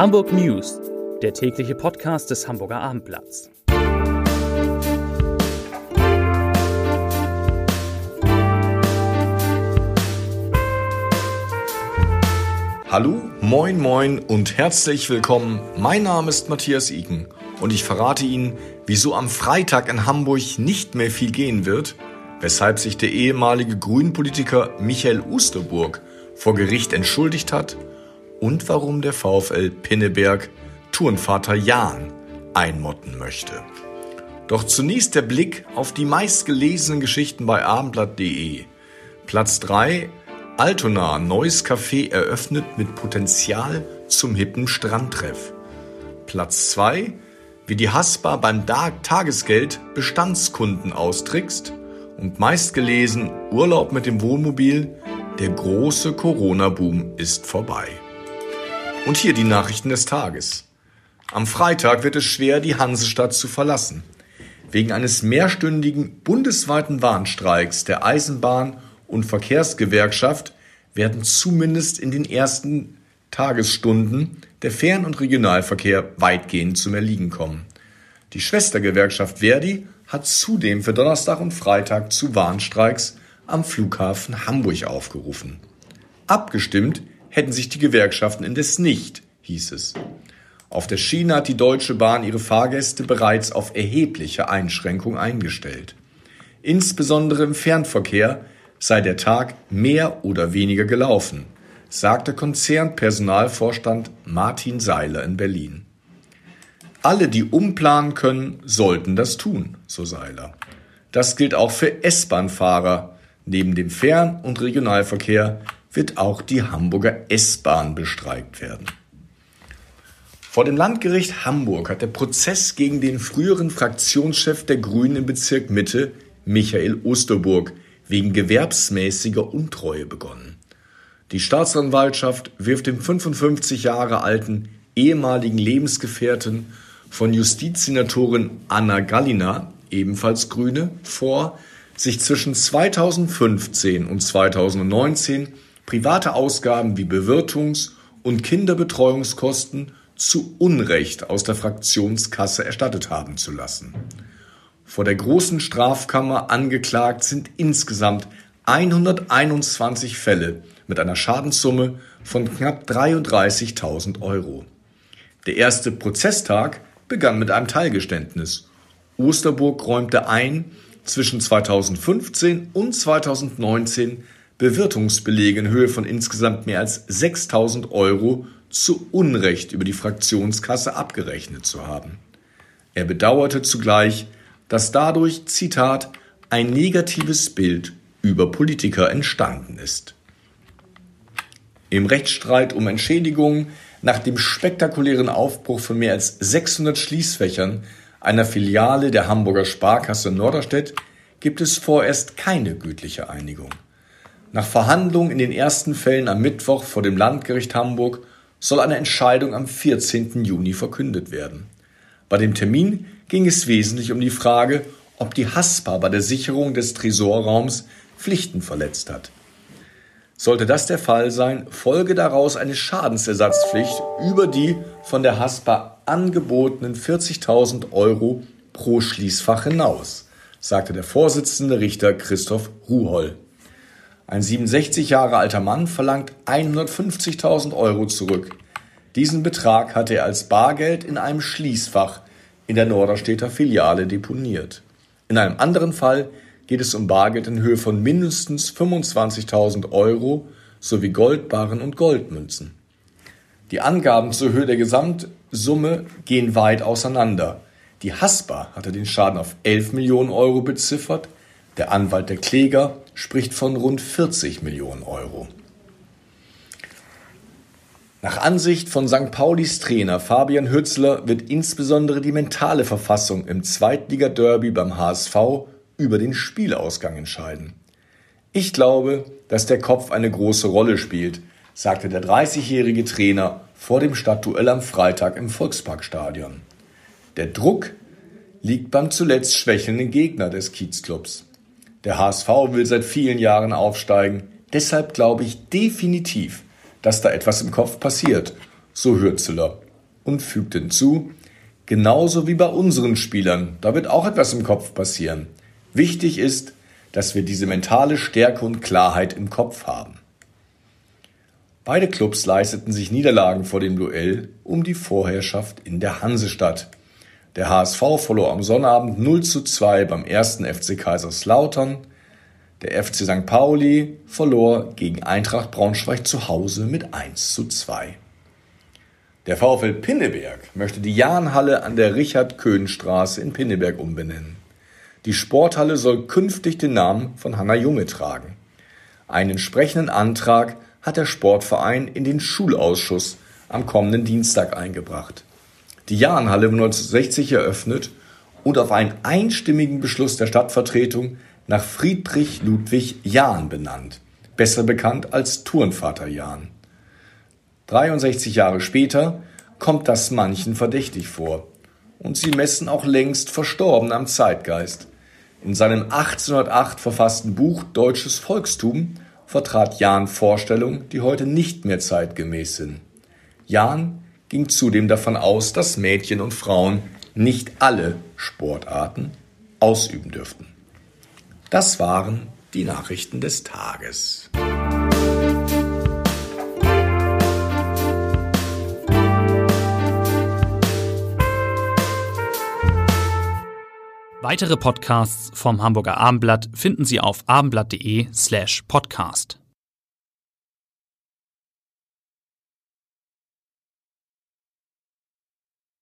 Hamburg News, der tägliche Podcast des Hamburger Abendblatts. Hallo, moin, moin und herzlich willkommen. Mein Name ist Matthias Iken und ich verrate Ihnen, wieso am Freitag in Hamburg nicht mehr viel gehen wird, weshalb sich der ehemalige Grünpolitiker Michael Usterburg vor Gericht entschuldigt hat und warum der VfL Pinneberg Turnvater Jan einmotten möchte. Doch zunächst der Blick auf die meistgelesenen Geschichten bei abendblatt.de. Platz 3 Altona, neues Café eröffnet mit Potenzial zum hippen Strandtreff. Platz 2 wie die Haspa beim Tagesgeld Bestandskunden austrickst. Und meistgelesen Urlaub mit dem Wohnmobil, der große Corona-Boom ist vorbei. Und hier die Nachrichten des Tages. Am Freitag wird es schwer, die Hansestadt zu verlassen. Wegen eines mehrstündigen bundesweiten Warnstreiks der Eisenbahn- und Verkehrsgewerkschaft werden zumindest in den ersten Tagesstunden der Fern- und Regionalverkehr weitgehend zum Erliegen kommen. Die Schwestergewerkschaft Verdi hat zudem für Donnerstag und Freitag zu Warnstreiks am Flughafen Hamburg aufgerufen. Abgestimmt hätten sich die Gewerkschaften indes nicht, hieß es. Auf der Schiene hat die Deutsche Bahn ihre Fahrgäste bereits auf erhebliche Einschränkungen eingestellt. Insbesondere im Fernverkehr sei der Tag mehr oder weniger gelaufen, sagte Konzernpersonalvorstand Martin Seiler in Berlin. Alle, die umplanen können, sollten das tun, so Seiler. Das gilt auch für S-Bahn-Fahrer. Neben dem Fern- und Regionalverkehr wird auch die Hamburger S-Bahn bestreikt werden. Vor dem Landgericht Hamburg hat der Prozess gegen den früheren Fraktionschef der Grünen im Bezirk Mitte, Michael Osterburg, wegen gewerbsmäßiger Untreue begonnen. Die Staatsanwaltschaft wirft dem 55 Jahre alten ehemaligen Lebensgefährten von Justizsenatorin Anna Gallina, ebenfalls Grüne, vor, sich zwischen 2015 und 2019 private Ausgaben wie Bewirtungs- und Kinderbetreuungskosten zu Unrecht aus der Fraktionskasse erstattet haben zu lassen. Vor der großen Strafkammer angeklagt sind insgesamt 121 Fälle mit einer Schadenssumme von knapp 33.000 Euro. Der erste Prozesstag begann mit einem Teilgeständnis. Osterburg räumte ein, zwischen 2015 und 2019 Bewirtungsbelege in Höhe von insgesamt mehr als 6000 Euro zu Unrecht über die Fraktionskasse abgerechnet zu haben. Er bedauerte zugleich, dass dadurch, Zitat, ein negatives Bild über Politiker entstanden ist. Im Rechtsstreit um Entschädigungen nach dem spektakulären Aufbruch von mehr als 600 Schließfächern einer Filiale der Hamburger Sparkasse Norderstedt gibt es vorerst keine gütliche Einigung. Nach Verhandlungen in den ersten Fällen am Mittwoch vor dem Landgericht Hamburg soll eine Entscheidung am 14. Juni verkündet werden. Bei dem Termin ging es wesentlich um die Frage, ob die Haspa bei der Sicherung des Tresorraums Pflichten verletzt hat. Sollte das der Fall sein, folge daraus eine Schadensersatzpflicht über die von der Haspa angebotenen 40.000 Euro pro Schließfach hinaus, sagte der Vorsitzende Richter Christoph Ruholl. Ein 67 Jahre alter Mann verlangt 150.000 Euro zurück. Diesen Betrag hatte er als Bargeld in einem Schließfach in der Norderstädter Filiale deponiert. In einem anderen Fall geht es um Bargeld in Höhe von mindestens 25.000 Euro sowie Goldbarren und Goldmünzen. Die Angaben zur Höhe der Gesamtsumme gehen weit auseinander. Die Haspa hatte den Schaden auf 11 Millionen Euro beziffert, der Anwalt der Kläger spricht von rund 40 Millionen Euro. Nach Ansicht von St. Paulis Trainer Fabian Hützler wird insbesondere die mentale Verfassung im Zweitliga-Derby beim HSV über den Spielausgang entscheiden. Ich glaube, dass der Kopf eine große Rolle spielt, sagte der 30-jährige Trainer vor dem Stadtduell am Freitag im Volksparkstadion. Der Druck liegt beim zuletzt schwächelnden Gegner des Kiezclubs. Der HSV will seit vielen Jahren aufsteigen, deshalb glaube ich definitiv, dass da etwas im Kopf passiert, so Hürzeler und fügte hinzu, genauso wie bei unseren Spielern, da wird auch etwas im Kopf passieren. Wichtig ist, dass wir diese mentale Stärke und Klarheit im Kopf haben. Beide Clubs leisteten sich Niederlagen vor dem Duell um die Vorherrschaft in der Hansestadt. Der HSV verlor am Sonnabend 0 zu 2 beim ersten FC Kaiserslautern. Der FC St. Pauli verlor gegen Eintracht Braunschweig zu Hause mit 1 zu 2. Der VfL Pinneberg möchte die Jahnhalle an der Richard-Köhn-Straße in Pinneberg umbenennen. Die Sporthalle soll künftig den Namen von Hanna Junge tragen. Einen entsprechenden Antrag hat der Sportverein in den Schulausschuss am kommenden Dienstag eingebracht. Die Jahnhalle wurde 1960 eröffnet und auf einen einstimmigen Beschluss der Stadtvertretung nach Friedrich Ludwig Jahn benannt, besser bekannt als Turnvater Jahn. 63 Jahre später kommt das manchen verdächtig vor. Und sie messen auch längst verstorben am Zeitgeist. In seinem 1808 verfassten Buch Deutsches Volkstum vertrat Jahn Vorstellungen, die heute nicht mehr zeitgemäß sind. Jahn ging zudem davon aus, dass Mädchen und Frauen nicht alle Sportarten ausüben dürften. Das waren die Nachrichten des Tages. Weitere Podcasts vom Hamburger Abendblatt finden Sie auf abendblatt.de slash podcast.